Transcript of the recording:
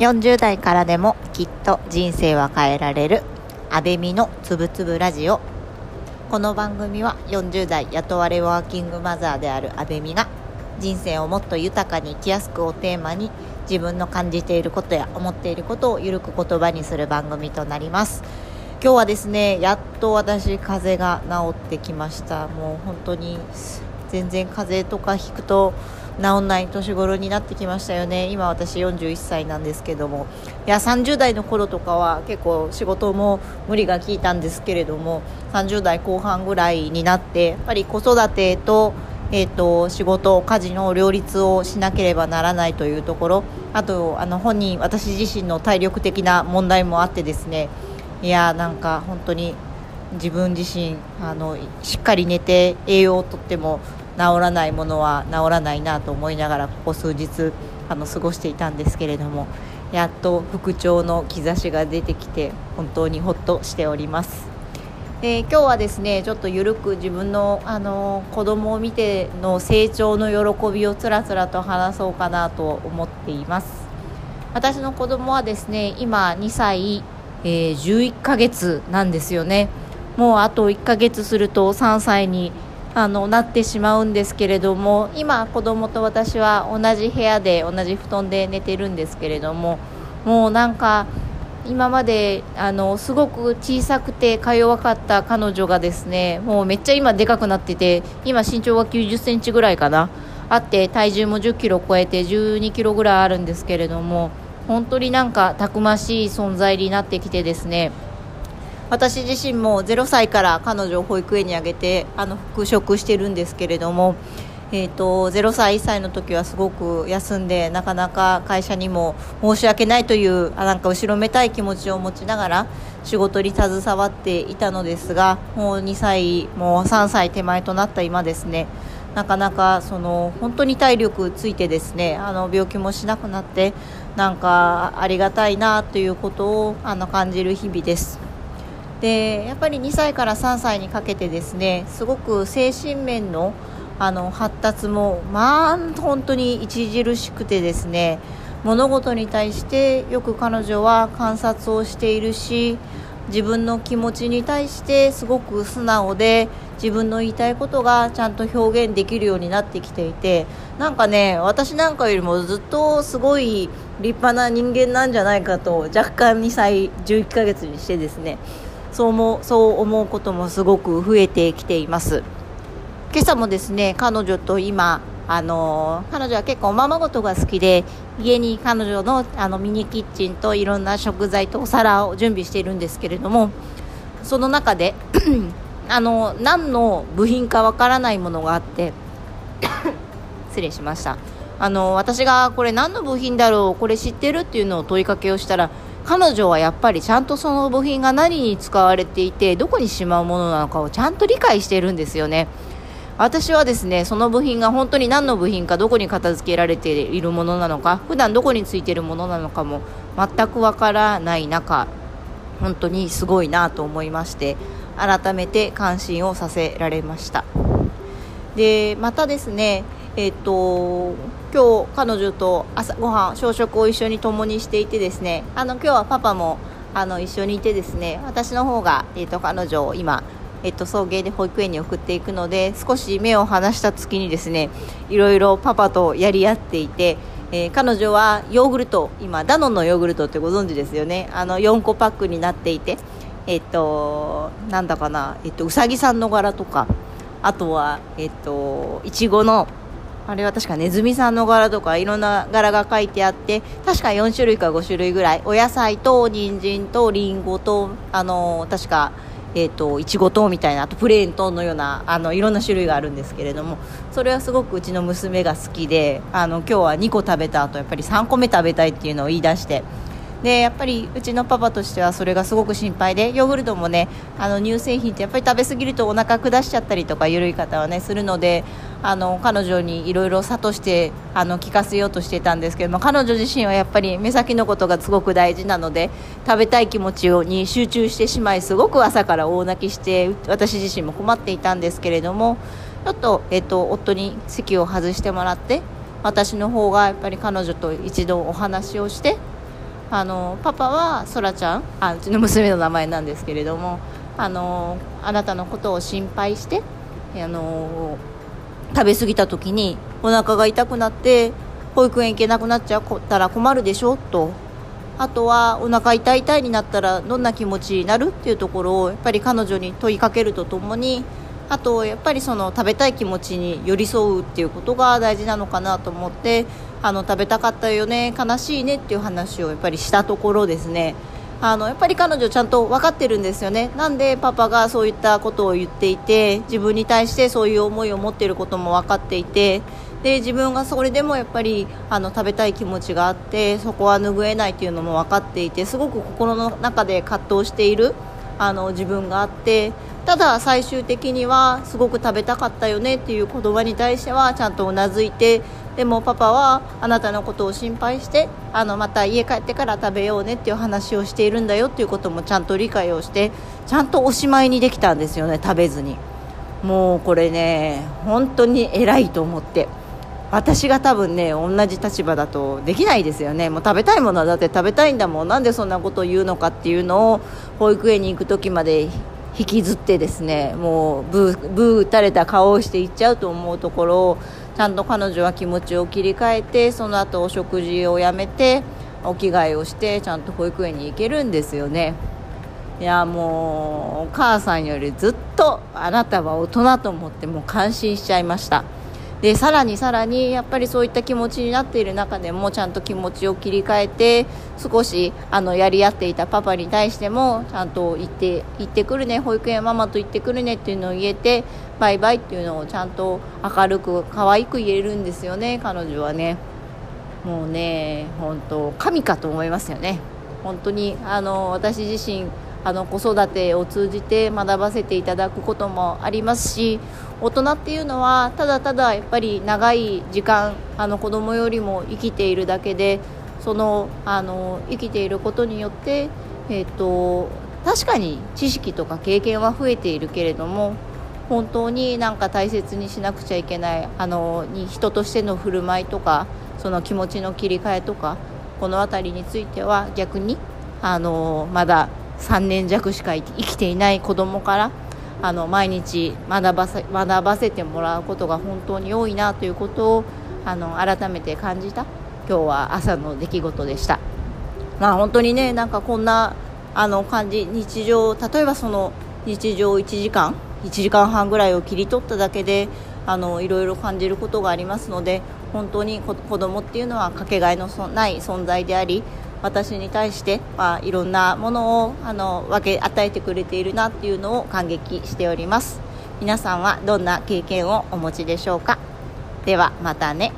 40代からでもきっと人生は変えられる安倍美のつぶつぶラジオ。この番組は40代雇われワーキングマザーである安倍美が人生をもっと豊かに生きやすくをテーマに自分の感じていることや思っていることをゆるく言葉にする番組となります。今日はですねやっと私風邪が治ってきました。もう本当に全然風邪とかひくと治んない年頃になってきましたよね。今私41歳なんですけども。いや30代の頃とかは結構仕事も無理が効いたんですけれども30代後半ぐらいになってやっぱり子育てとえーと、仕事、家事の両立をしなければならないというところ。あとあの本人、私自身の体力的な問題もあってですね。いやなんか本当に自分自身あのしっかり寝て栄養をとってもらないものは治らないなと思いながらここ数日あの過ごしていたんですけれどもやっと復調の兆しが出てきて本当にほっとしております。えー、今日はですねちょっとゆるく自分のあの子供を見ての成長の喜びをつらつらと話そうかなと思っています私の子供はですね今2歳、えー、11ヶ月なんですよねもうあと1ヶ月すると3歳にあのなってしまうんですけれども今子供と私は同じ部屋で同じ布団で寝てるんですけれどももうなんか今まであのすごく小さくてか弱かった彼女がですねもうめっちゃ今でかくなってて今身長は9 0センチぐらいかな。あって体重も1 0キロ超えて1 2キロぐらいあるんですけれども本当になんかたくましい存在になってきてですね私自身も0歳から彼女を保育園にあげてあの復職してるんですけれども、えーと、0歳、1歳の時はすごく休んでなかなか会社にも申し訳ないというあなんか後ろめたい気持ちを持ちながら仕事に携わっていたのですがもう2歳、もう3歳手前となった今ですねなかなかその本当に体力ついてですねあの病気もしなくなってなんかありがたいなということをあの感じる日々です。でやっぱり2歳から3歳にかけてですねすごく精神面のあの発達もまあ本当に著しくてですね物事に対してよく彼女は観察をしているし自分の気持ちに対してすごく素直で自分の言いたいことがちゃんと表現できるようになってきていてなんかね私なんかよりもずっとすごい立派な人間なんじゃないかと若干2歳11ヶ月にしてですねそう思そう思うこともすごく増えてきています。今朝もですね彼女と今あの彼女は結構おままごとが好きで家に彼女のあのミニキッチンといろんな食材とお皿を準備しているんですけれどもその中で あの何の部品かわからないものがあって 失礼しました。あの私がこれ何の部品だろうこれ知ってるっていうのを問いかけをしたら彼女はやっぱりちゃんとその部品が何に使われていてどこにしまうものなのかをちゃんと理解しているんですよね。私はですねその部品が本当に何の部品かどこに片付けられているものなのか普段どこについているものなのかも全くわからない中本当にすごいなと思いまして改めて関心をさせられました。でまたですねえっ、と今日彼女と朝ごはん朝食を一緒に共にしていてですねあの今日はパパもあの一緒にいてですね私の方が、えーと、彼女を今、えーと、送迎で保育園に送っていくので少し目を離した月にですねいろいろパパとやり合っていて、えー、彼女はヨーグルト今ダノンのヨーグルトってご存知ですよね。あの4個パックになっていてえっ、となんだかな、えっ、とうさぎさんの柄とかあとはえっ、といちごのあれは確かネズミさんの柄とかいろんな柄が書いてあって確か4種類か5種類ぐらい。お野菜と人参とりんごとあの確かえーと、いちご糖みたいなあとプレーンとのようなあのいろんな種類があるんですけれどもそれはすごくうちの娘が好きであの今日は2個食べた後やっぱり3個目食べたいっていうのを言い出してでやっぱりうちのパパとしてはそれがすごく心配でヨーグルトもねあの乳製品ってやっぱり食べ過ぎるとお腹下しちゃったりとか緩い方はねするのであの彼女にいろいろ諭してあの聞かせようとしてたんですけども彼女自身はやっぱり目先のことがすごく大事なので食べたい気持ちに集中してしまいすごく朝から大泣きして私自身も困っていたんですけれどもちょっと,、えっと夫に席を外してもらって私の方がやっぱり彼女と一度お話をしてあのパパはそらちゃんあうちの娘の名前なんですけれどもあのあなたのことを心配してあの食べ過ぎた時にお腹が痛くなって保育園行けなくなっちゃったら困るでしょと。あとはお腹痛い痛いになったらどんな気持ちになる？っていうところをやっぱり彼女に問いかけるとともにあとやっぱりその食べたい気持ちに寄り添うっていうことが大事なのかなと思ってあの食べたかったよね悲しいねっていう話をやっぱりしたところですね。あのやっぱり彼女ちゃんと分かってるんですよね。なんでパパがそういったことを言っていて自分に対してそういう思いを持っていることも分かっていてで自分がそれでもやっぱりあの食べたい気持ちがあってそこは拭えないというのも分かっていてすごく心の中で葛藤しているあの自分があってただ最終的にはすごく食べたかったよねっていう言葉に対してはちゃんとうなずいてでもパパはあなたのことを心配してあのまた家帰ってから食べようねっていう話をしているんだよっていうこともちゃんと理解をしてちゃんとおしまいにできたんですよね食べずに。もうこれね本当に偉いと思って。私が多分ね同じ立場だとできないですよね。もう食べたいものはだって食べたいんだもん。なんでそんなことを言うのかっていうのを保育園に行く時まで引きずってですねもうブーブー打たれた顔をしていっちゃうと思うところをちゃんと彼女は気持ちを切り替えてその後お食事をやめてお着替えをしてちゃんと保育園に行けるんですよね。いやもうお母さんよりずっとあなたは大人と思ってもう感心しちゃいました。でさらにさらにやっぱりそういった気持ちになっている中でもちゃんと気持ちを切り替えて少しあのやり合っていたパパに対してもちゃんと行って行ってくるね保育園ママと行ってくるねっていうのを言えてバイバイっていうのをちゃんと明るく可愛く言えるんですよね彼女はね。もうね本当神かと思いますよね。本当にあの私自身あの子育てを通じて学ばせていただくこともありますし大人っていうのはただただやっぱり長い時間あの子供よりも生きているだけでそのあの生きていることによって、えーと、確かに知識とか経験は増えているけれども本当になんか大切にしなくちゃいけないあのに人としての振る舞いとかその気持ちの切り替えとかこの辺りについては逆にあのまだ3年弱しか生きていない子供からあの毎日学ばせ学ばせてもらうことが本当に多いなということをあの改めて感じた今日は朝の出来事でした。まあ、本当にねなんかこんなあの感じ日常例えばその日常1時間1時間半ぐらいを切り取っただけであのいろいろ感じることがありますので本当に子供っていうのはかけがえのない存在であり私に対して、まあ、いろんなものをあの分け与えてくれているなっていうのを感激しております。皆さんはどんな経験をお持ちでしょうか？ではまたね。